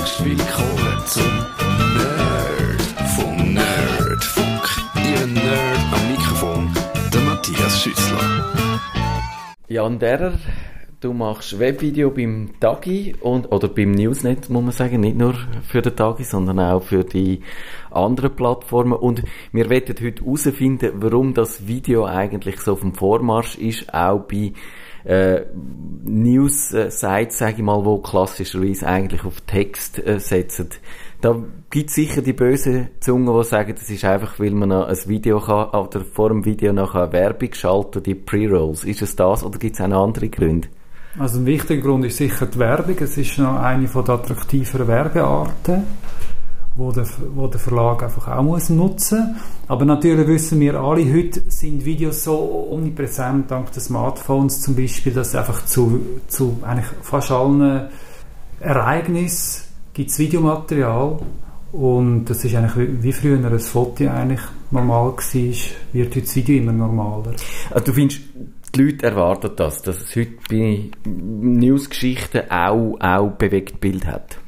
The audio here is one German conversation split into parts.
Herzlich willkommen zum Nerd vom Nerdfunk. Ihr Nerd am Mikrofon, der Matthias Schüssler. Jan Derrer, du machst Webvideo beim Tagi und, oder beim Newsnet, muss man sagen, nicht nur für den Tagi, sondern auch für die anderen Plattformen. Und wir werden heute herausfinden, warum das Video eigentlich so auf dem Vormarsch ist, auch bei äh, News-Sites, sage ich mal, wo klassischerweise eigentlich auf Text äh, setzen. Da gibt sicher die bösen Zungen, die sagen, das ist einfach, weil man noch ein Video kann, oder vor dem Video noch eine Werbung schalten, die Pre-Rolls. Ist es das oder gibt es auch noch andere Gründe? Also ein wichtiger Grund ist sicher die Werbung. Es ist noch eine von der attraktiveren Werbearten, wo der, wo der Verlag einfach auch muss nutzen. Aber natürlich wissen wir alle, heute sind Videos so omnipräsent dank der Smartphones zum Beispiel, dass einfach zu, zu eigentlich fast allen Ereignissen gibt es Videomaterial und das ist eigentlich wie, früher ein Foto eigentlich normal war, wird heute das Video immer normaler. Also du findest, die Leute erwarten das, dass es heute bei Newsgeschichten auch, auch bewegt Bild hat.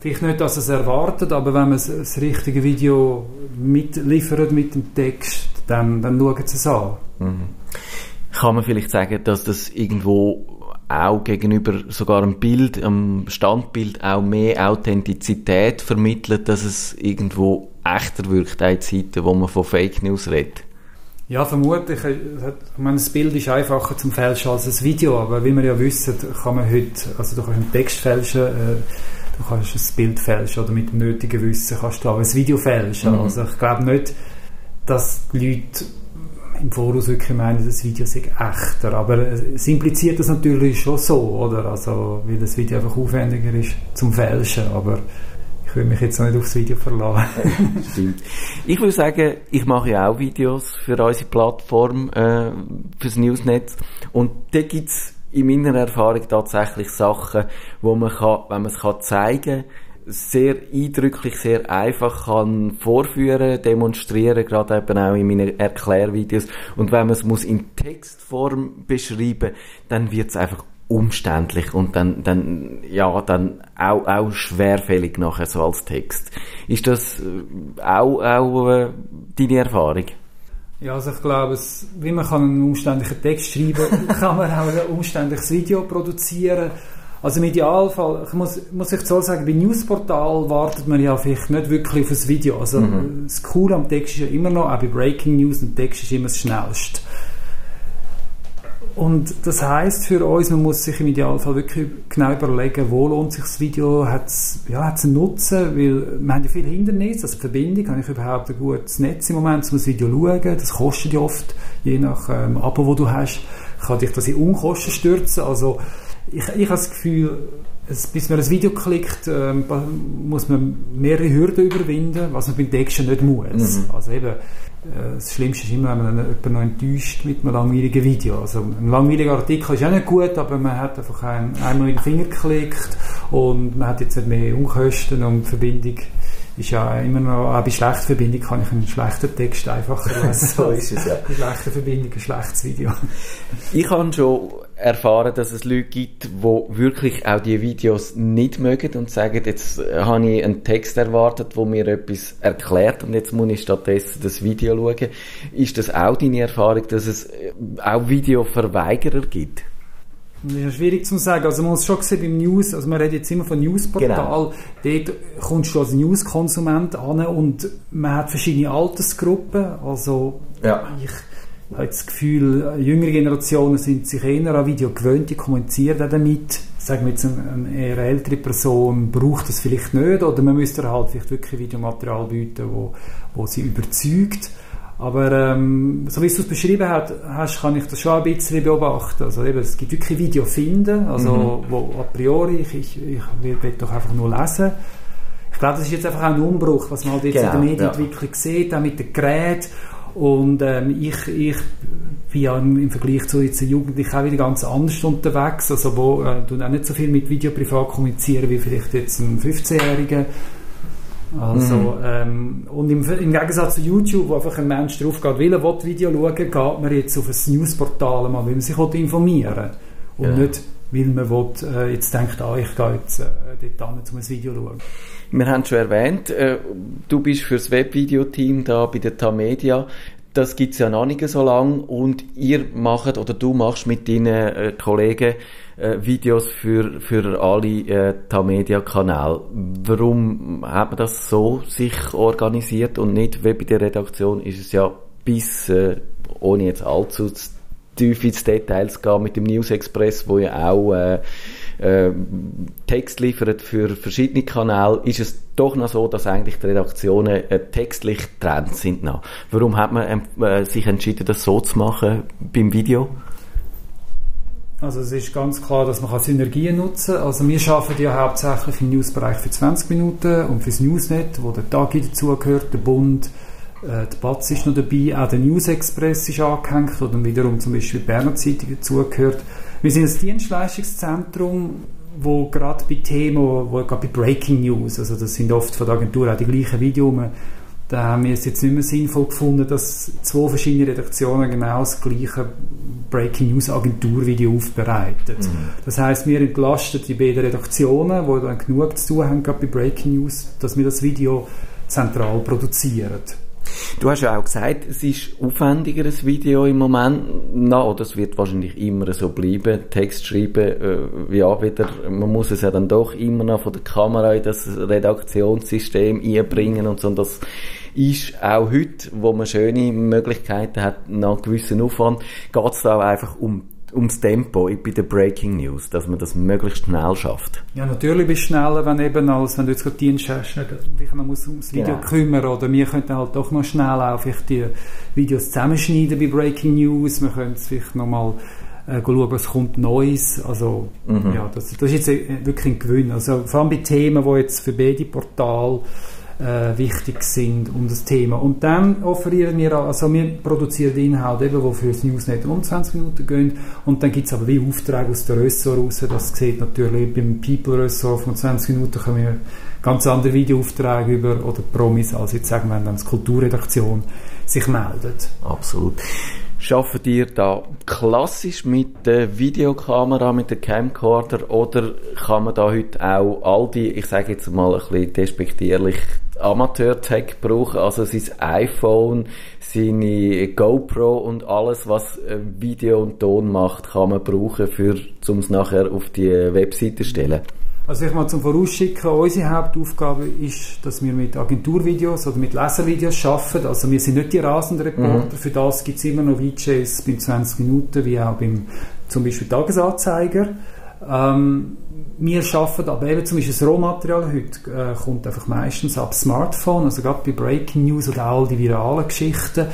Vielleicht nicht, dass es erwartet, aber wenn man das richtige Video mitliefert mit dem Text, dann, dann schauen sie es an. Mhm. Kann man vielleicht sagen, dass das irgendwo auch gegenüber sogar einem Bild, einem Standbild auch mehr Authentizität vermittelt, dass es irgendwo echter wirkt, in Zeiten, wo man von Fake News redet? Ja, vermutlich. Ich meine, das Bild ist einfacher zum Fälschen als ein Video, aber wie wir ja wissen, kann man heute, also du kannst einen Text fälschen, äh, du kannst ein Bild fälschen oder mit dem nötigen Wissen kannst du auch ein Video fälschen. Mhm. Also ich glaube nicht, dass die Leute im Voraus wirklich meinen, das Video sei echter. Aber es impliziert das natürlich schon so, oder? Also, weil das Video einfach aufwendiger ist zum Fälschen. Aber ich will mich jetzt noch nicht aufs Video verlassen. Stimmt. Ich würde sagen, ich mache ja auch Videos für unsere Plattform, äh, fürs Newsnet. Und da gibt's in meiner Erfahrung tatsächlich Sachen, wo man kann, wenn man es kann zeigen sehr eindrücklich, sehr einfach kann vorführen, demonstrieren, gerade eben auch in meinen Erklärvideos. Und wenn man es muss in Textform beschreiben, dann wird es einfach umständlich und dann, dann, ja, dann auch, auch schwerfällig nachher so als Text. Ist das äh, auch, auch äh, deine Erfahrung? Ja, also ich glaube, es, wie man kann einen umständlichen Text schreiben, kann man auch ein umständliches Video produzieren. Also im Idealfall, ich muss, muss ich so sagen, bei Newsportal wartet man ja vielleicht nicht wirklich auf ein Video. Also mhm. das Coole am Text ist ja immer noch, auch bei Breaking News, ein Text ist immer das Schnellste. Und das heißt für uns, man muss sich im Idealfall wirklich genau überlegen, wo lohnt sich das Video, hat es ja, hat's einen Nutzen, weil wir haben ja viele Hindernisse, also Verbindung, habe ich überhaupt ein gutes Netz im Moment, um das Video zu schauen, das kostet ja oft, je nach ähm, Abo, wo du hast, kann dich das in Unkosten stürzen, also ich, ich habe das Gefühl, bis man ein Video klickt, ähm, muss man mehrere Hürden überwinden, was man beim Texten nicht muss. Mhm. Also eben, das Schlimmste ist immer, wenn man jemanden noch enttäuscht mit einem langweiligen Video. Also ein langweiliger Artikel ist auch nicht gut, aber man hat einfach ein, einmal in den Finger geklickt und man hat jetzt nicht mehr Unkosten und Verbindung ist ja immer noch, auch bei schlechter Verbindung kann ich einen schlechten Text einfacher lesen. so ist es, ja. Bei schlechter Verbindung ein schlechtes Video. Ich habe schon erfahren, dass es Leute gibt, die wirklich auch die Videos nicht mögen und sagen, jetzt habe ich einen Text erwartet, wo mir etwas erklärt und jetzt muss ich stattdessen das Video schauen. Ist das auch deine Erfahrung, dass es auch Videoverweigerer gibt? Das ist ja schwierig zu sagen. Also man muss schon sehen beim News, also man redet jetzt immer von Newsportal, genau. dort kommst du als Newskonsument an und man hat verschiedene Altersgruppen. Also ja. ich habe das Gefühl, jüngere Generationen sind sich eher an Video gewöhnt, die kommunizieren auch damit. Sagen wir jetzt, eine, eher ältere Person braucht das vielleicht nicht oder man müsste halt vielleicht wirklich Videomaterial bieten, wo, wo sie überzeugt. Aber ähm, so wie du es beschrieben hast, kann ich das schon ein bisschen beobachten. Also eben, es gibt wirklich Video finden, also mhm. wo a priori, ich, ich, ich will, will doch einfach nur lesen. Ich glaube, das ist jetzt einfach auch ein Umbruch, was man halt jetzt genau, in der genau, Medienentwicklung ja. sieht, auch mit den Geräten. Und ähm, ich, ich bin ja im, im Vergleich zu jetzt Jugendlichen auch wieder ganz anders unterwegs, also wo äh, auch nicht so viel mit Video privat kommunizieren wie vielleicht jetzt ein 15-Jähriger. Also, mhm. ähm, und im, im, Gegensatz zu YouTube, wo einfach ein Mensch drauf geht, will ein Video schauen, geht man jetzt auf ein Newsportal, mal, weil man sich informieren will. Und ja. nicht weil man will, äh, jetzt denkt, ah, ich gehe jetzt äh, dort hin, um ein Video zu schauen. Wir haben schon erwähnt, äh, du bist für das Webvideoteam da bei der Tamedia. Das gibt es ja noch nicht so lange und ihr macht oder du machst mit deinen äh, Kollegen äh, Videos für, für alle äh, Tamedia-Kanäle. Warum hat man das so sich organisiert und nicht wie bei der Redaktion ist es ja bis, äh, ohne jetzt allzu tief ins Details gehen, mit dem News Express, wo ja auch äh, äh, Text liefert für verschiedene Kanäle, ist es doch noch so, dass eigentlich die Redaktionen äh, textlich getrennt sind. Noch. Warum hat man äh, sich entschieden, das so zu machen beim Video? Also es ist ganz klar, dass man Synergien nutzen kann. Also wir arbeiten ja hauptsächlich im Newsbereich für 20 Minuten und fürs Newsnet, wo der Tagi dazugehört, der Bund, äh, die Batz ist noch dabei, auch der News Express ist angehängt oder wiederum zum Beispiel die Berner Zeitung dazugehört. Wir sind ein Dienstleistungszentrum, wo gerade bei Themen, wo gerade bei Breaking News, also das sind oft von der Agentur auch die gleichen Videos, da haben wir es jetzt nicht mehr sinnvoll gefunden, dass zwei verschiedene Redaktionen genau das gleiche Breaking News Agenturvideo aufbereiten. Mhm. Das heißt, wir entlasten die beiden Redaktionen, die dann genug zu tun haben, gerade bei Breaking News, dass wir das Video zentral produzieren. Du hast ja auch gesagt, es ist aufwendiger, ein Video im Moment. Na, oder es wird wahrscheinlich immer so bleiben. Text schreiben, äh, ja, wieder, man muss es ja dann doch immer noch von der Kamera in das Redaktionssystem einbringen und so. Und das ist auch heute, wo man schöne Möglichkeiten hat, nach gewissen Aufwand, geht es da auch einfach um ums Tempo bei der Breaking News, dass man das möglichst schnell schafft. Ja, natürlich bist du schneller, wenn eben als wenn du jetzt gerade Dienst hast, dich noch ums Video genau. kümmern oder wir könnten halt doch noch schnell auch vielleicht die Videos zusammenschneiden bei Breaking News, wir können vielleicht nochmal äh, schauen, was kommt Neues, also mhm. ja, das, das ist jetzt wirklich ein Gewinn, also vor allem bei Themen, die jetzt für beide Portale äh, wichtig sind um das Thema. Und dann offerieren wir, also wir produzieren Inhalte eben, die für das Newsnet um 20 Minuten gehen und dann gibt es aber wie Aufträge aus der Ressort raus, das sieht natürlich beim People-Ressort von 20 Minuten können wir ganz andere Videoaufträge über oder Promis, als jetzt sagen wir, wenn dann die Kulturredaktion sich meldet. Absolut. Schafft ihr da klassisch mit der Videokamera, mit der Camcorder oder kann man da heute auch all die, ich sage jetzt mal ein bisschen despektierlich, Amateur-Tech brauchen, also sein iPhone, seine GoPro und alles, was äh, Video und Ton macht, kann man brauchen, für, um es nachher auf die Webseite zu stellen. Also ich mal zum Vorausschicken, unsere Hauptaufgabe ist, dass wir mit Agenturvideos oder mit Leservideos arbeiten. Also wir sind nicht die rasenden Reporter, mhm. für das gibt es immer noch VJs bei 20 Minuten, wie auch beim zum Beispiel Tagesanzeiger. Ähm, wir arbeiten aber eben zum Beispiel das Rohmaterial heute äh, kommt einfach meistens ab Smartphone, also gerade bei Breaking News oder all die viralen Geschichten.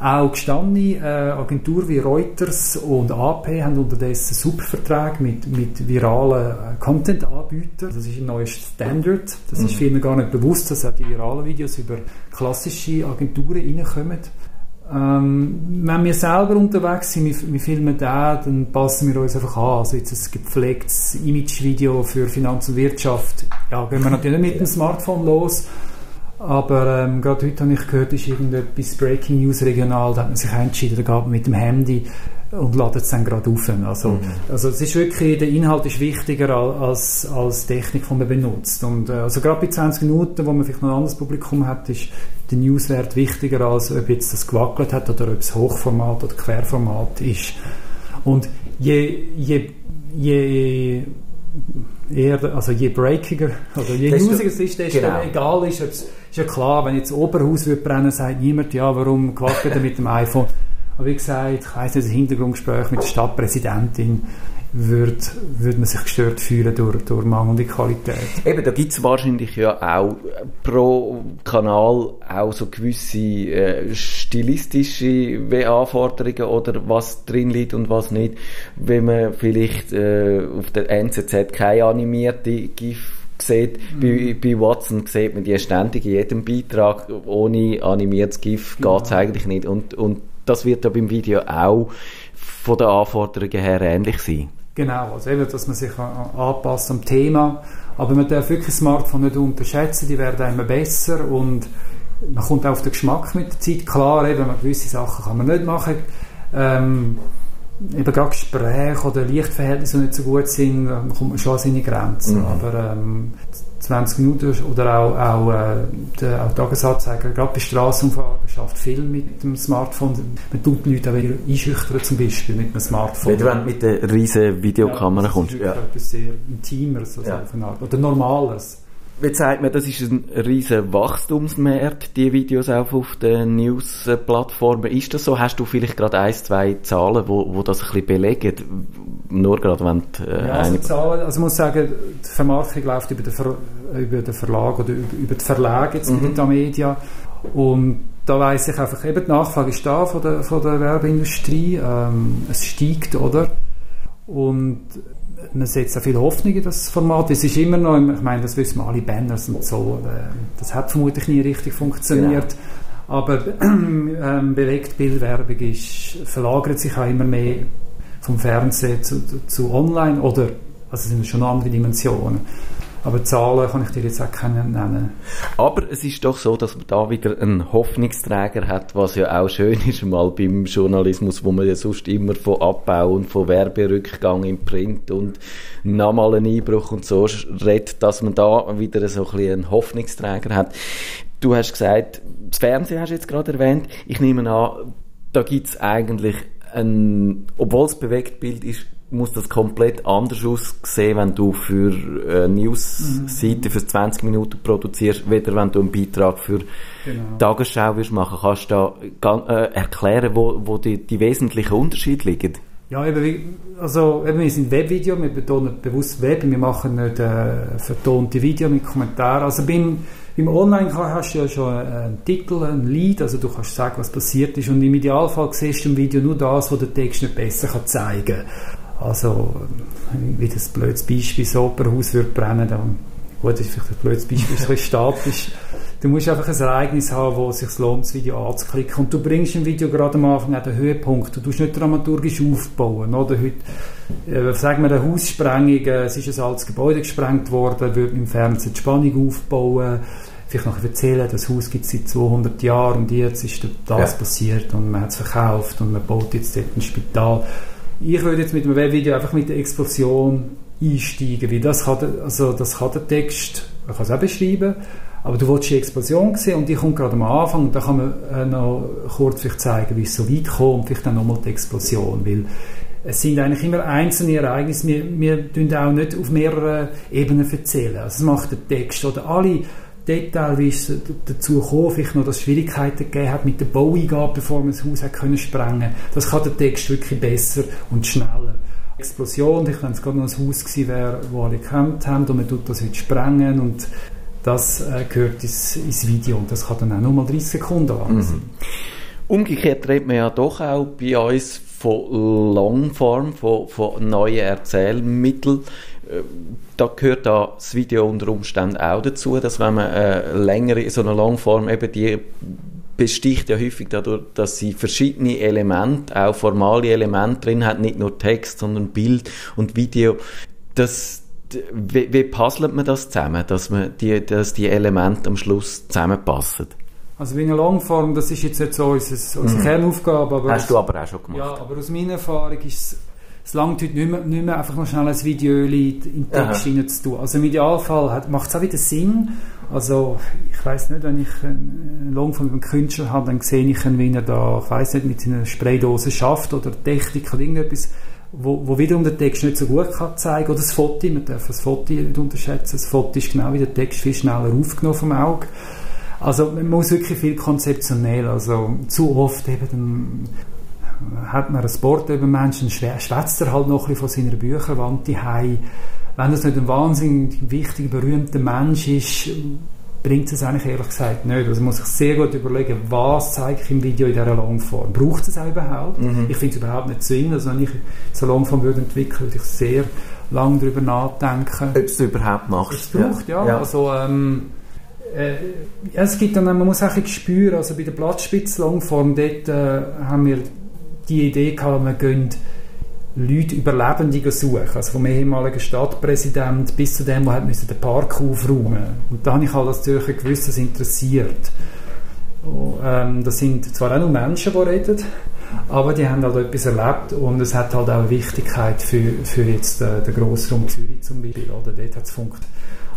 Auch gestandene äh, Agenturen wie Reuters und AP haben unterdessen Subverträge mit, mit viralen äh, Content-Anbietern. Das ist ein neues Standard. Das mhm. ist vielen gar nicht bewusst, dass auch die viralen Videos über klassische Agenturen reinkommen. Ähm, wenn wir selber unterwegs sind, wir, wir filmen da, dann passen wir uns einfach an. Also jetzt ein gepflegtes Imagevideo für Finanz und Wirtschaft, ja, gehen wir natürlich nicht mit dem Smartphone los. Aber ähm, gerade heute habe ich gehört, ist irgendetwas Breaking News regional, da hat man sich entschieden, da geht man mit dem Handy und ladet es dann gerade auf. Also, mhm. also es ist wirklich, der Inhalt ist wichtiger als, als Technik, die man benutzt. Und äh, also gerade bei 20 Minuten, wo man vielleicht noch ein anderes Publikum hat, ist der Newswert wichtiger, als ob jetzt das gewackelt hat oder ob es Hochformat oder Querformat ist. Und je, je, je eher, also je breakiger, also je newsiger es ist, desto genau. egal ist, ist ja klar, wenn jetzt Oberhaus wird brennen, sagt niemand, ja, warum gewackelt mit dem iPhone? Aber wie gesagt, ich weiss nicht, das Hintergrundgespräch mit der Stadtpräsidentin, würde, würde man sich gestört fühlen durch, durch mangelnde Qualität. Eben, da gibt es wahrscheinlich ja auch pro Kanal auch so gewisse äh, stilistische Anforderungen oder was drin liegt und was nicht. Wenn man vielleicht äh, auf der NZZ keine animierte GIF sieht, bei, bei Watson sieht man die ständig in jedem Beitrag, ohne animiertes GIF ja. geht es eigentlich nicht. Und, und das wird ja beim Video auch von den Anforderungen her ähnlich sein. Genau, also eben, dass man sich anpasst am Thema. Aber man darf wirklich Smartphone nicht unterschätzen, die werden immer besser und man kommt auch auf den Geschmack mit der Zeit. Klar, eben, gewisse Sachen kann man nicht machen. Ähm, eben gerade Gespräche oder Lichtverhältnisse nicht so gut sind, dann kommt man schon an seine Grenzen. Mhm. Aber ähm, 20 Minuten oder auch, auch, äh, der, auch Tagesanzeiger, gerade bei Strassenumfahrten, schafft viel mit dem Smartphone. Man tut die Leute auch wieder einschüchtern, zum Beispiel mit dem Smartphone. Wenn du mit der riesen Videokamera ja, kommst. Das ist Ja. etwas sehr Intimeres also Ja. auf eine Art. oder Normales. Wie zeigt man, das ist ein riesen Wachstumsmarkt, die Videos auch auf den News-Plattformen. Ist das so? Hast du vielleicht gerade ein, zwei Zahlen, wo, wo das ein bisschen belegen? Nur gerade, wenn du, äh, Ja, also. Zahlen, also ich muss sagen, die Vermarktung läuft über den, Ver, über den Verlag oder über, über die Verlage jetzt Mhm. mit der Media und da weiss ich einfach, eben die Nachfrage ist da von der, von der Werbeindustrie, ähm, es steigt, oder? Und man setzt auch viel Hoffnung in das Format. Es ist immer noch, ich meine, das wissen wir alle Banners und so, äh, das hat vermutlich nie richtig funktioniert. Aber ähm, Bewegtbildwerbung ist, verlagert sich auch immer mehr vom Fernsehen zu, zu online oder, also es sind schon andere Dimensionen. Aber Zahlen kann ich dir jetzt auch keine nennen. Aber es ist doch so, dass man da wieder einen Hoffnungsträger hat, was ja auch schön ist, mal beim Journalismus, wo man ja sonst immer von Abbau und von Werberückgang im Print und nochmal einen Einbruch und so redet, dass man da wieder so ein einen Hoffnungsträger hat. Du hast gesagt, das Fernsehen hast du jetzt gerade erwähnt. Ich nehme an, da gibt es eigentlich ein, obwohl es bewegt Bild ist, muss das komplett anders aussehen, wenn du für eine News-Seite für 20 Minuten produzierst, weder wenn du einen Beitrag für Genau. Tagesschau wirst machen. Kannst du da äh, erklären, wo, wo die, die wesentlichen Unterschiede liegen? Ja, eben, also eben, wir sind Webvideo, wir betonen bewusst Web, wir machen nicht äh, vertonte Video mit Kommentaren. Also beim, beim Online hast du ja schon einen Titel, ein Lied, also du kannst sagen, was passiert ist und im Idealfall siehst du im Video nur das, was der Text nicht besser kann zeigen kann. Also, wie das blödes Beispiel, das Opernhaus würde brennen, dann, gut, das ist vielleicht ein blödes Beispiel, ist ein statisch. Du musst einfach ein Ereignis haben, wo es sich lohnt, das Video anzuklicken. Und du bringst im Video gerade am Anfang auch den Höhepunkt. Du tust nicht dramaturgisch aufbauen. Oder heute, äh, sagen wir, eine Haussprengung, äh, es ist ein altes Gebäude gesprengt worden, würde im Fernsehen die Spannung aufbauen. Vielleicht noch erzählen, das Haus gibt es seit 200 Jahren und jetzt ist das Ja. passiert und man hat es verkauft und man baut jetzt dort ein Spital. Ich würde jetzt mit einem Webvideo einfach mit der Explosion einsteigen, weil das kann, der- also das kann der Text, man kann es auch beschreiben, aber du willst die Explosion sehen und die kommt gerade am Anfang und da kann man äh, noch kurz vielleicht zeigen, wie es so weit kommt vielleicht dann nochmal die Explosion, weil es sind eigentlich immer einzelne Ereignisse, wir, wir auch nicht auf mehreren Ebenen erzählen, also das macht der Text oder alle Detail, wie es dazu kam, vielleicht noch, dass es Schwierigkeiten gegeben hat mit der Baueingabe, bevor man das Haus hat können sprengen Das kann der Text wirklich besser und schneller. Explosion, ich wenn es gerade noch ein Haus gewesen wäre, wo alle gekämpft haben und man tut das heute sprengen und das äh, gehört ins, ins Video und das kann dann auch nur mal 30 Sekunden lang sein. Umgekehrt redet man ja doch auch bei uns von Longform, von, von neuen Erzählmitteln. Äh, Da gehört da das Video unter Umständen auch dazu, dass wenn man äh, längere, so eine Longform eben die besticht ja häufig dadurch, dass sie verschiedene Elemente, auch formale Elemente drin hat, nicht nur Text, sondern Bild und Video. Das, wie, wie puzzelt man das zusammen, dass, man die, dass die Elemente am Schluss zusammenpassen? Also wie eine Longform, das ist jetzt nicht so unsere, unsere Kernaufgabe, aber Hast du aber auch schon gemacht. Ja, aber aus meiner Erfahrung ist es, es langt heute nicht mehr, nicht mehr einfach noch schnell ein Video in den Text rein zu tun. Also im Idealfall macht es auch wieder Sinn. Also ich weiß nicht, wenn ich einen Longform mit einem Künstler habe, dann sehe ich ihn, wie er da, ich weiß nicht, mit seiner Spraydose schafft oder Technik oder irgendetwas, wo, wo wiederum der Text nicht so gut kann zeigen oder das Foto, man darf das Foto nicht unterschätzen, das Foto ist genau wie der Text viel schneller aufgenommen vom Auge. Also man muss wirklich viel konzeptionell, also zu oft eben dann hat man ein Sport über Menschen, schwä- schwätzt er halt noch ein bisschen von seiner Bücherwand daheim. Wenn das nicht ein wahnsinnig wichtiger, berühmter Mensch ist, bringt es eigentlich ehrlich gesagt nicht. Also man muss sich sehr gut überlegen, was zeige ich im Video in dieser Longform. Braucht es auch überhaupt? Ich finde es überhaupt nicht zwingend. Also wenn ich so Longform würde entwickeln, würde ich sehr lange darüber nachdenken. Ob es überhaupt Es machst. braucht, ja. Ja. Also, ähm, äh, ja, es gibt dann, man muss auch ein spüren, also bei der Blattspitz-Longform, dort äh, haben wir die Idee gehabt, wir gehen Leute Überlebende suchen, also vom ehemaligen Stadtpräsident bis zu dem, der den Park aufräumen Und da habe ich halt als Zürcher gewusst, das interessiert. Oh, ähm, das sind zwar auch nur Menschen, die reden, aber die haben halt etwas erlebt und es hat halt auch eine Wichtigkeit für, für jetzt den, den Grossraum Zürich zum Beispiel, oder? Dort hat es funktioniert.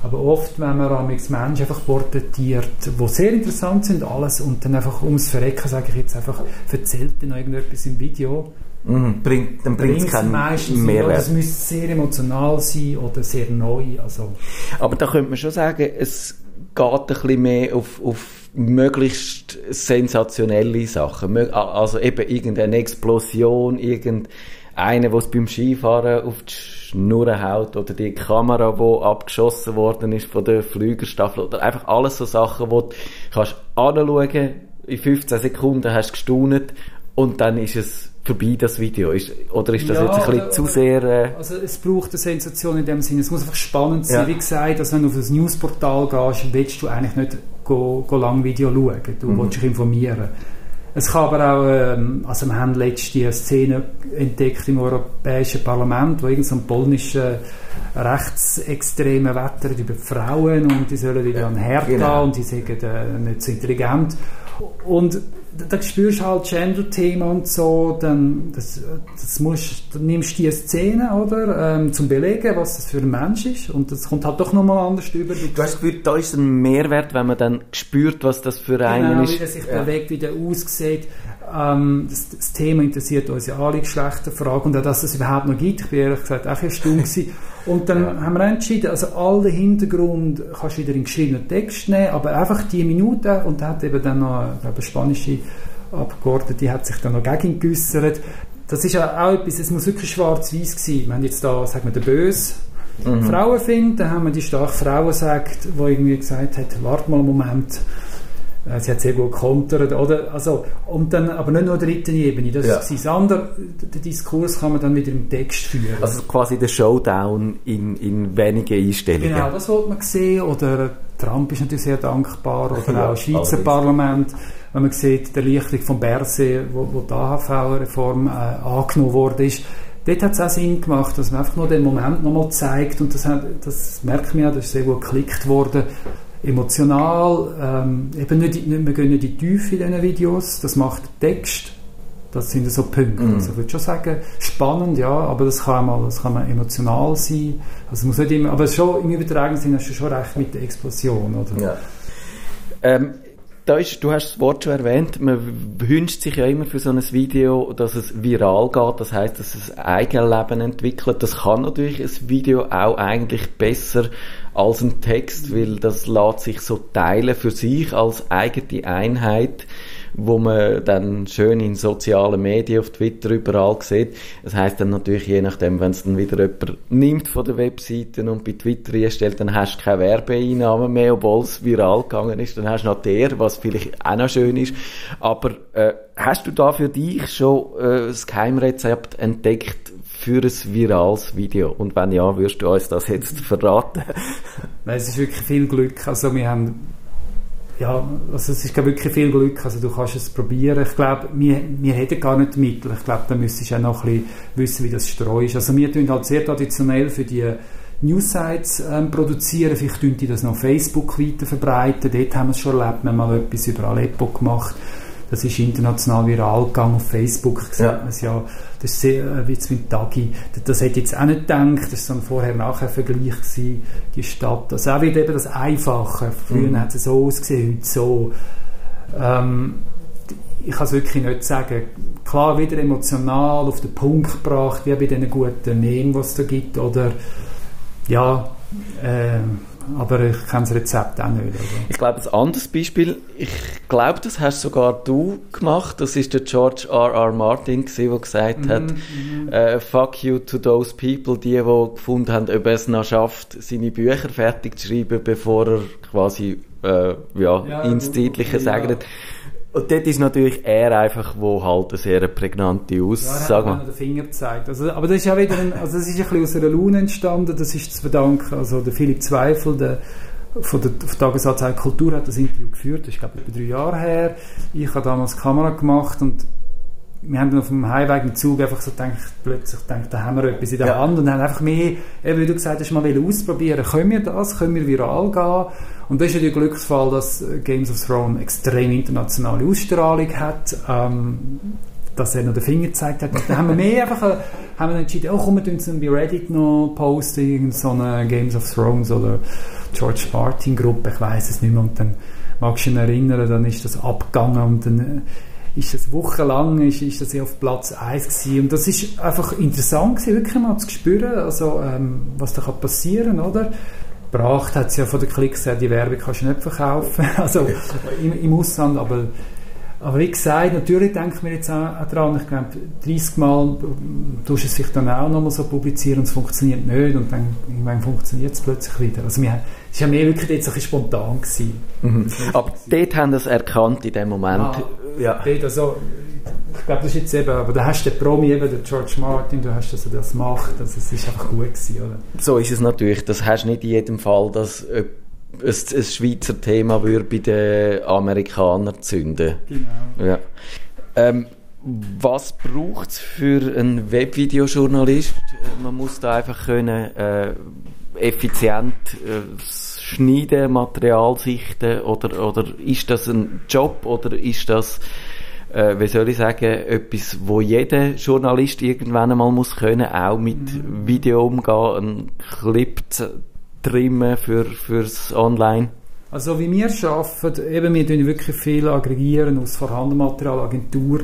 Aber oft, wenn man am Menschen einfach porträtiert, die sehr interessant sind, alles, und dann einfach ums Verrecken, sage ich jetzt einfach, erzählt dann irgendetwas im Video, Mhm, bringt, dann bringt es keinen meistens Mehrwert. Es müsste sehr emotional sein oder sehr neu. Also. Aber da könnte man schon sagen, es geht ein bisschen mehr auf, auf möglichst sensationelle Sachen. Also eben irgendeine Explosion, irgendeine, was beim Skifahren auf die Schnur haut oder die Kamera, die abgeschossen worden ist von der Flügerstaffel oder einfach alles so Sachen, wo du kannst anschauen, in 15 Sekunden hast du gestaunet und dann ist es vorbei, das Video. Ist, oder ist das Ja, jetzt ein bisschen oder- zu sehr... Äh, Also es braucht eine Sensation in dem Sinne. Es muss einfach spannend sein. Ja. Wie gesagt, also wenn du auf ein Newsportal gehst, willst du eigentlich nicht go, go lang Video schauen. Du Mhm. willst dich informieren. Es kann aber auch, ähm, also wir haben letztens die Szene entdeckt im Europäischen Parlament, wo irgendein so polnischer rechtsextremer wettert über die Frauen und die sollen wieder an Hertha genau. und die sagen äh, nicht so intelligent. Und da, spürst du halt Gender-Thema und so, dann, das, das musst, dann nimmst du die Szene, oder, ähm, zum Belegen, was das für ein Mensch ist und das kommt halt doch nochmal anders über. Du hast das Gefühl, da ist ein Mehrwert, wenn man dann spürt, was das für einen Genau, ist. wie er sich Ja. bewegt, wie der aussieht. Ähm, das, das Thema interessiert uns ja alle Geschlechterfragen und auch, dass es überhaupt noch gibt. Ich bin ehrlich gesagt auch erstaunt gewesen. Und dann haben wir entschieden, also all den Hintergrund kannst du wieder in geschriebenen Text nehmen, aber einfach die Minute und da hat eben dann noch, ich glaube, eine spanische Abgeordnete, die hat sich dann noch gegen ihn geäussert. Das ist ja auch etwas, es muss wirklich schwarz-weiß sein. Wir haben jetzt da, sagen wir, der Böse, Frauen findet, dann haben wir die starke Frau gesagt, die irgendwie gesagt hat, warte mal einen Moment, sie hat sehr gut kontert, oder? Also, und dann, aber nicht nur der dritten Ebene, das Ja. ist andere, den Diskurs kann man dann wieder im Text führen. Also quasi der Showdown in, in wenigen Einstellungen. Genau, das wollte man sehen. Oder Trump ist natürlich sehr dankbar. Oder Ja, auch das Schweizer. Parlament. Wenn man sieht, der Erleichterung von Berse, wo, wo die AHV-Reform äh, angenommen worden ist. Dort hat es auch Sinn gemacht, dass man einfach nur den Moment nochmal zeigt. Und das, hat, das merkt man ja, das ist sehr gut geklickt worden. Emotional, ähm, eben nicht, nicht, wir gehen nicht in die Tiefe in diesen Videos, das macht Text. Das sind so Punkte. Mhm. Also ich würde schon sagen, spannend, ja, aber das kann mal, das kann mal emotional sein. Also es muss nicht immer, aber schon im übertragenen Sinne hast du schon recht mit der Explosion, oder? Ja. Ähm, da ist, du hast das Wort schon erwähnt, man wünscht sich ja immer für so ein Video, dass es viral geht, das heißt, dass es ein Eigenleben entwickelt. Das kann natürlich ein Video auch eigentlich besser als ein Text, weil das lässt sich so teilen für sich als eigene Einheit wo man dann schön in sozialen Medien, auf Twitter überall sieht. Das heißt dann natürlich, je nachdem, wenn es dann wieder jemand nimmt von der Webseite und bei Twitter einstellt, dann hast du keine Werbeeinnahmen mehr, obwohl es viral gegangen ist. Dann hast du noch der, was vielleicht auch noch schön ist. Aber äh, hast du da für dich schon äh, das Geheimrezept entdeckt für ein virales Video? Und wenn ja, würdest du uns das jetzt verraten? Nein, es ist wirklich viel Glück. Also wir haben ja, also es ist wirklich viel Glück. Also du kannst es probieren. Ich glaube, wir, wir hätten gar nicht Mittel. Ich glaube, da müsstest du auch noch ein bisschen wissen, wie das streust. Also wir tun halt sehr traditionell für die Newsites ähm, produzieren. Vielleicht tun die das noch Facebook weiter verbreiten. Dort haben wir es schon erlebt. Wir haben mal etwas über Aleppo gemacht. Das ist international viral gegangen auf Facebook. Sieht Ja. man es ja. Das ist sehr, äh, wie mit Tagi. Das, das hätte ich jetzt auch nicht gedacht. Das war so ein Vorher-Nachher-Vergleich die Stadt. Also auch wieder eben das Einfache. Früher Mhm. hat es so ausgesehen, heute so. Ähm, ich kann es wirklich nicht sagen. Klar, wieder emotional auf den Punkt gebracht, wie bei diesen guten Memen, die es da gibt. Oder, ja, äh, aber ich kenne das Rezept auch nicht. Oder? Ich glaube, ein anderes Beispiel, ich glaube, das hast sogar du gemacht, das ist der George R. R. Martin gewesen, der gesagt hat, äh, fuck you to those people, die, die gefunden haben, ob er es noch schafft, seine Bücher fertig zu schreiben, bevor er quasi, äh, ja, Ja, ins Zeitliche okay, segnet. Und dort ist natürlich er einfach, wo halt eine sehr prägnante Ja, Aussage hat macht. mir den Finger gezeigt. Also, aber das ist ja wieder ein, also das ist ein bisschen aus einer Laune entstanden. Das ist zu verdanken. Also der Philipp Zweifel, der von der Tagesanzeige Kultur hat das Interview geführt. Das ist glaube ich etwa drei Jahre her. Ich habe damals Kamera gemacht und wir haben auf dem Heimweg im Zug einfach so gedacht, plötzlich gedacht, da haben wir etwas in der Ja. Hand und haben einfach mehr, eben wie du gesagt hast, mal ausprobieren. Können wir das? Können wir viral gehen? Und das ist ja der Glücksfall, dass Games of Thrones extrem internationale Ausstrahlung hat. Ähm, dass er noch den Finger gezeigt hat. Dann haben wir mehr einfach, äh, haben wir entschieden, oh komm, wir tun es bei Reddit noch posten, so eine Games of Thrones oder George Martin Gruppe, ich weiß es nicht mehr. Und dann magst du dich erinnern, dann ist das abgegangen und dann äh, ist das wochenlang ist, ist das auf Platz 1 gewesen. Und das ist einfach interessant gewesen, wirklich mal zu spüren, also, ähm, was da kann passieren, oder? Gebracht hat es ja von den Klicks her, die Werbung kannst du nicht verkaufen, also im, im Ausland, aber aber wie gesagt, natürlich denke ich mir jetzt auch dran, ich glaube, 30 Mal tust du es sich dann auch nochmal so publizieren und es funktioniert nicht und dann irgendwann funktioniert es plötzlich wieder. Also wir, es war mehr wirklich jetzt ein bisschen spontan. Gewesen. Mhm. Aber dort haben sie es erkannt in dem Moment. Ah, ja. Dort also, ich glaube, das ist jetzt eben, aber da hast du den Promi eben, den George Martin, du hast also das gemacht, also es ist einfach gut gewesen, oder? So ist es natürlich, das hast du nicht in jedem Fall, dass ein, ein Schweizer Thema würde bei den Amerikanern zünden. Genau. Ja. Ähm, was braucht es für einen Webvideojournalist? Man muss da einfach können, äh, effizient äh, schneiden, Material sichten oder, oder ist das ein Job oder ist das äh, wie soll ich sagen, etwas, wo jeder Journalist irgendwann einmal muss können, auch mit mhm. Video umgehen, einen Clip trimmen für, fürs Online? Also wie wir arbeiten, eben wir tun wirklich viel aggregieren aus vorhandenem Material, Agentur,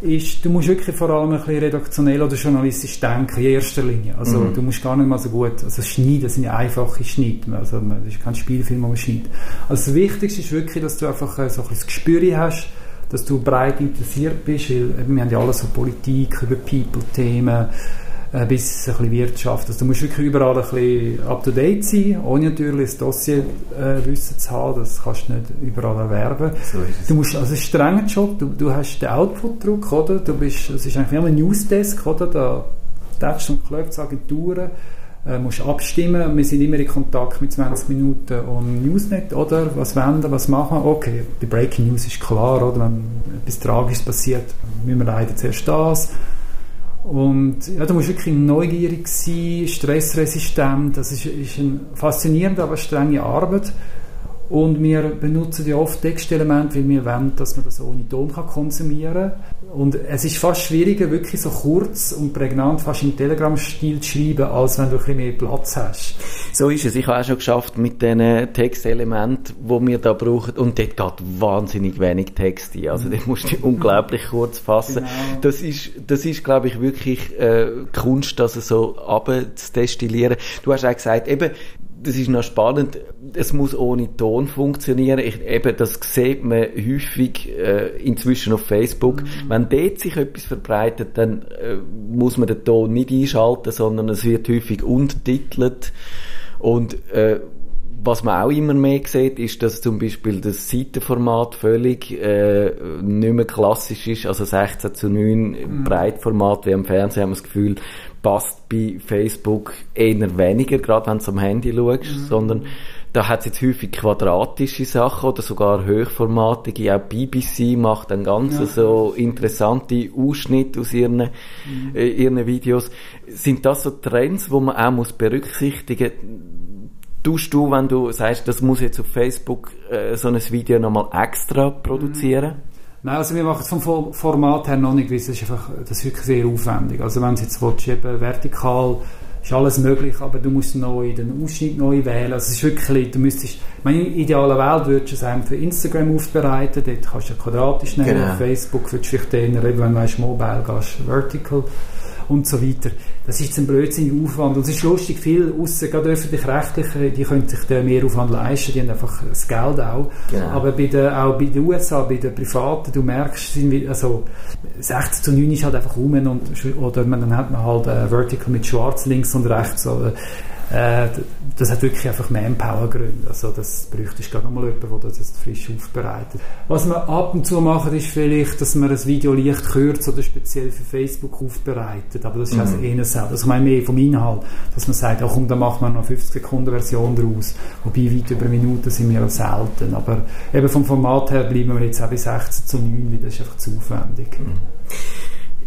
ist, du musst wirklich vor allem ein bisschen redaktionell oder journalistisch denken, in erster Linie. Also mhm. du musst gar nicht mal so gut, also Schneiden sind einfache Schnitte, also das ist kein Spielfilm, wo man schneidet. Also das Wichtigste ist wirklich, dass du einfach äh, so ein bisschen das Gespür hast, dass du breit interessiert bist, weil wir haben ja alles so Politik, über People-Themen, äh, bis ein bisschen Wirtschaft. Also du musst wirklich überall ein bisschen up-to-date sein, ohne natürlich das Dossierwissen äh, zu haben, das kannst du nicht überall erwerben. So du musst, also es ist ein strenger Job, du, du hast den Output-Druck, oder? Du bist, es ist eigentlich wie ein Newsdesk, oder? Da tätschst und klopft Agenturen, äh, musst abstimmen. Wir sind immer in Kontakt mit 20 Minuten und Newsnet, oder? Was wenden, was machen? Okay, bei Breaking News ist klar, oder? Wenn etwas Tragisches passiert, müssen wir leider zuerst das und ja, du musst wirklich neugierig sein, stressresistent. Das ist, ist eine faszinierende, aber strenge Arbeit. Und wir benutzen ja oft Textelemente, weil wir wollen, dass man das ohne Ton kann konsumieren kann. Und es ist fast schwieriger, wirklich so kurz und prägnant, fast im Telegram-Stil zu schreiben, als wenn du ein bisschen mehr Platz hast. So ist es. Ich habe auch schon geschafft mit den Textelementen, die wir da brauchen. Und dort geht wahnsinnig wenig Text ein. Also, dort musst du unglaublich kurz fassen. Genau. Das ist, das ist, glaube ich, wirklich äh, Kunst, das so abzudestillieren. Du hast auch gesagt, eben, das ist noch spannend, es muss ohne Ton funktionieren. Ich, eben, das sieht man häufig äh, inzwischen auf Facebook. Mhm. Wenn dort sich etwas verbreitet, dann äh, muss man den Ton nicht einschalten, sondern es wird häufig untertitelt. Und äh, was man auch immer mehr sieht, ist, dass zum Beispiel das Seitenformat völlig äh, nicht mehr klassisch ist, also 16 zu 9 mhm. Breitformat wie am Fernsehen, haben wir das Gefühl, passt bei Facebook eher weniger, gerade wenn du am Handy schaust, mhm. sondern da hat es jetzt häufig quadratische Sachen oder sogar hochformatige. Auch BBC macht dann ganz ja. so interessante Ausschnitte aus ihren, mhm. äh, ihren Videos. Sind das so Trends, wo man auch muss berücksichtigen Tust du, wenn du sagst, das muss jetzt auf Facebook äh, so ein Video nochmal extra produzieren? Mhm. Nein, also wir machen es vom Format her noch nicht, weil es ist einfach, das ist wirklich sehr aufwendig. Also wenn du jetzt willst, eben vertikal, ist alles möglich, aber du musst neu den Ausschnitt neu wählen. Also es ist wirklich, du müsstest, meine ideale Welt würdest du es einem für Instagram aufbereiten, dort kannst du quadratisch nehmen, genau. auf Facebook würdest du vielleicht eher, wenn du weißt, mobile gehst, vertical und so weiter. Das ist ein blödsinniger Aufwand. Und es ist lustig, viel aussen, gerade öffentlich-rechtliche, die können sich den Mehraufwand leisten, die haben einfach das Geld auch. Genau. Aber bei den, auch bei den USA, bei den Privaten, du merkst, sind wir, also 60 zu 9 ist halt einfach rum und, oder man, dann hat man halt äh, Vertical mit schwarz links und rechts oder äh, das hat wirklich einfach Manpower-Gründe. Also das bräuchte ich gerade nochmal jemanden, der das frisch aufbereitet. Was wir ab und zu machen, ist vielleicht, dass man ein Video leicht kürzt oder speziell für Facebook aufbereitet. Aber das ist mhm. also eher selten. Also ich meine mehr vom Inhalt, dass man sagt, ach komm, da macht man noch 50 Sekunden Version draus. Wobei weit über Minuten sind wir auch selten. Aber eben vom Format her bleiben wir jetzt auch bei 16 zu 9, weil das ist einfach zu aufwendig. Mhm.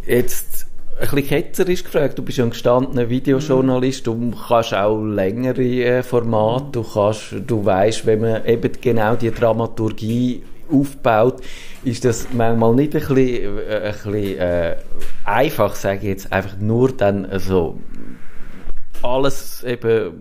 Jetzt bisschen ketzerisch gefragt. Du bist ja ein gestandener Videojournalist, du kannst auch längere äh, Formate, du kannst, du weißt, wenn man eben genau die Dramaturgie aufbaut, ist das manchmal nicht ein bisschen, äh, ein bisschen äh, einfach, sage ich jetzt, einfach nur dann so alles eben,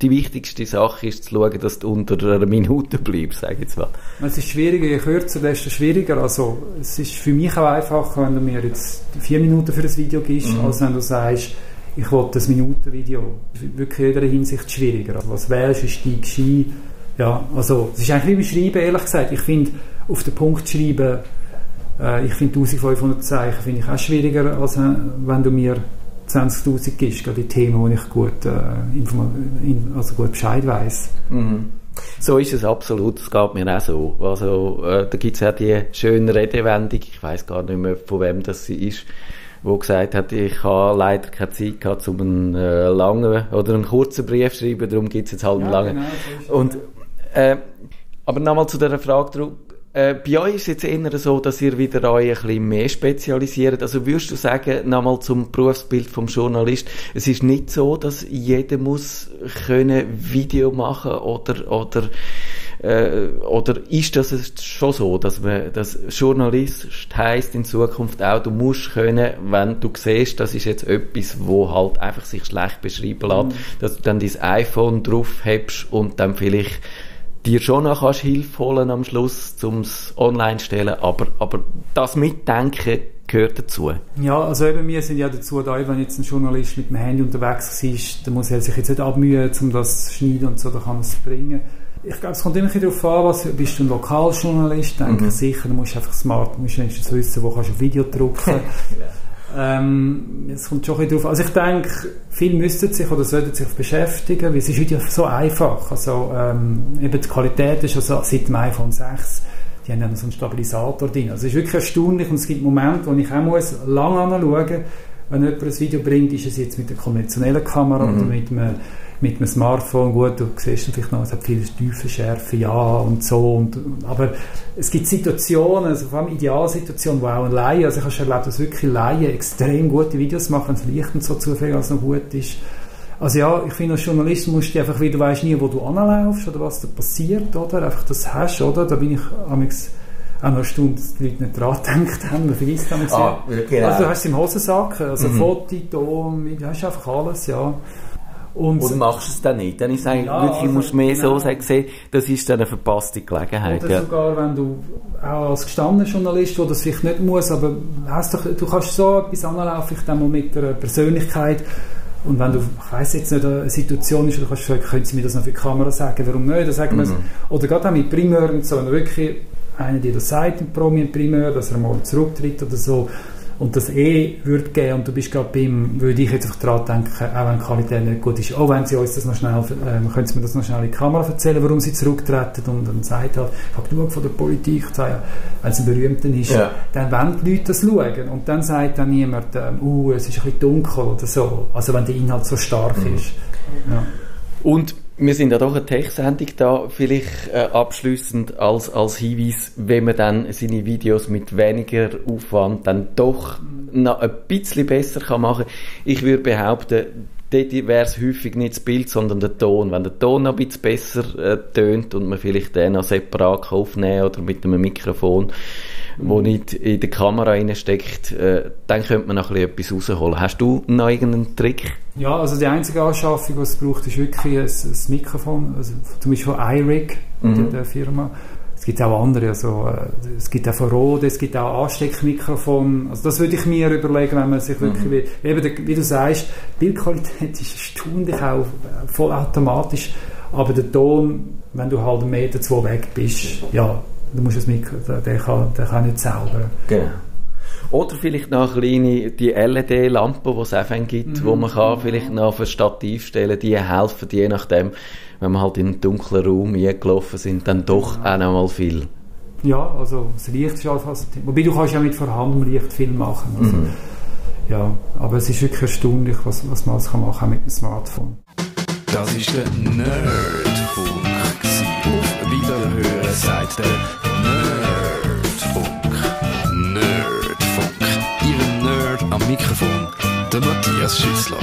die wichtigste Sache ist zu schauen, dass du unter einer Minute bleibst, sage ich jetzt mal. Es ist schwieriger, je kürzer, desto schwieriger. Also, es ist für mich auch einfacher, wenn du mir jetzt vier Minuten für das Video gibst, mhm. als wenn du sagst, ich will das Minuten-Video. Wirklich in jeder Hinsicht schwieriger. Also, was wählst, ist die Ski. Ja, also, es ist eigentlich wie beim Schreiben, ehrlich gesagt. Ich finde, auf den Punkt schreiben, äh, ich finde 1500 Zeichen finde ich auch schwieriger, als wenn du mir 20'000 gibst, gerade die Themen, wo ich gut, äh, also gut Bescheid weiss. Mhm. So ist es absolut, das geht mir auch so. Also, äh, da gibt es ja die schöne Redewendung, ich weiß gar nicht mehr, von wem das sie ist, wo gesagt hat, ich habe leider keine Zeit gehabt, um einen äh, langen oder einen kurzen Brief zu schreiben, darum gibt es jetzt halt einen ja, langen. Genau, so Und, äh, aber nochmal zu dieser Frage äh, bei euch ist es jetzt eher so, dass ihr wieder euch ein bisschen mehr spezialisiert. Also würdest du sagen, nochmal zum Berufsbild vom Journalist, es ist nicht so, dass jeder muss können Video machen oder, oder, äh, oder ist das schon so, dass man, dass Journalist heisst in Zukunft auch, du musst können, wenn du siehst, das ist jetzt etwas, wo halt einfach sich schlecht beschreiben lässt, mhm. dass du dann dein iPhone drauf hebst und dann vielleicht dir schon noch kannst Hilfe holen am Schluss, um es online zu stellen, aber, aber das Mitdenken gehört dazu. Ja, also eben wir sind ja dazu da, wenn jetzt ein Journalist mit dem Handy unterwegs ist, dann muss er sich jetzt nicht abmühen, um das zu schneiden und so, dann kann er es bringen. Ich glaube, es kommt immer darauf an, was, bist du ein Lokaljournalist, denke mhm. ich sicher, du musst einfach smart, du musst wenigstens wissen, wo kannst du ein Video drucken. Ähm, es kommt schon ein drauf. Also ich denke, viele müssten sich oder sollten sich beschäftigen, weil es ist heute so einfach. Also ähm, eben die Qualität ist also seit dem iPhone 6 die haben dann so einen Stabilisator drin. Also es ist wirklich erstaunlich und es gibt Momente, wo ich auch muss lange anschauen, wenn jemand ein Video bringt, ist es jetzt mit der konventionellen Kamera mhm. oder mit einem mit einem Smartphone, gut, du siehst vielleicht noch, es hat viele Tiefenschärfe, ja und so, und, aber es gibt Situationen, also vor allem Idealsituationen, wo auch ein Laie, also ich habe schon erlebt, dass wirklich Laien extrem gute Videos machen, wenn es Licht und so zufällig als noch gut ist. Also ja, ich finde, als Journalist musst du einfach wieder, weißt nie, wo du anlaufst oder was da passiert, oder? Einfach das hast, oder? Da bin ich amigs auch noch eine Stunde, dass die Leute nicht dran gedacht haben, man vergisst dann ah, genau. Also du hast es im Hosensack, also mhm. Foto, Ton, du hast einfach alles, ja. Und, und machst es dann nicht. Dann ist eigentlich ja, wirklich, also, musst mehr genau. so sagen, sehen, das ist dann eine verpasste Gelegenheit. Oder ja. sogar, wenn du auch als gestandener Journalist, der das vielleicht nicht muss, aber hast doch, du kannst so etwas anlaufen, ich mal mit der Persönlichkeit, und wenn du, ich weiss jetzt nicht, eine Situation ist, du kannst fragen, können Sie mir das noch für die Kamera sagen, warum nicht? Dann sagen mhm. oder gerade auch mit Primeur und so, wenn wirklich einer dir das sagt im Promi Primeur, dass er mal zurücktritt oder so, und das eh würde geben und du bist gerade beim, würde ich jetzt einfach daran denken, auch wenn die Qualität nicht gut ist, oh, wenn sie uns das noch schnell, äh, können sie mir das noch schnell in die Kamera erzählen, warum sie zurücktreten und dann sagt halt, ich habe genug von der Politik, wenn es ein Berühmter ist, ja. dann wollen die Leute das schauen und dann sagt dann niemand, ähm, uh, es ist ein bisschen dunkel oder so, also wenn der Inhalt so stark mhm. ist. Ja. Und wir sind ja doch eine Tech-Sendung da, vielleicht äh, abschließend als, als Hinweis, wenn man dann seine Videos mit weniger Aufwand dann doch noch ein bisschen besser kann machen Ich würde behaupten, dort wäre es häufig nicht das Bild, sondern der Ton. Wenn der Ton noch ein bisschen besser äh, tönt und man vielleicht den noch separat aufnehmen oder mit einem Mikrofon, wo nicht in der Kamera reinsteckt, äh, dann könnte man noch ein bisschen etwas rausholen. Hast du noch irgendeinen Trick? Ja, also die einzige Anschaffung, die es braucht, ist wirklich ein, ein Mikrofon, also zum Beispiel von iRig, mhm. der Firma. Es gibt auch andere, also äh, es gibt auch von Rode, es gibt auch Ansteckmikrofon. Also das würde ich mir überlegen, wenn man sich wirklich, mhm. wie, eben, wie du sagst, die Bildqualität ist erstaunlich auch voll automatisch, aber der Ton, wenn du halt einen Meter, zwei weg bist, ja, du musst es mit, der kann, der kann nicht zaubern. Genau. Oder vielleicht noch eine kleine, die LED-Lampe, die es FM gibt, mhm. wo man kann vielleicht noch auf ein Stativ stellen, die helfen, je nachdem, wenn man halt in einen dunklen Raum eingelaufen sind, dann doch ja. auch noch mal viel. Ja, also das Licht ist auch fast... Wobei du kannst ja mit vorhandenem Licht viel machen. Also, mhm. Ja, aber es ist wirklich erstaunlich, was, was man alles kann machen mit dem Smartphone. Das ist der Nerdfunk. Auf Wiederhören sagt der Nerdfunk. Nerdfunk. Ihr Nerd am Mikrofon, der Matthias Schüssler.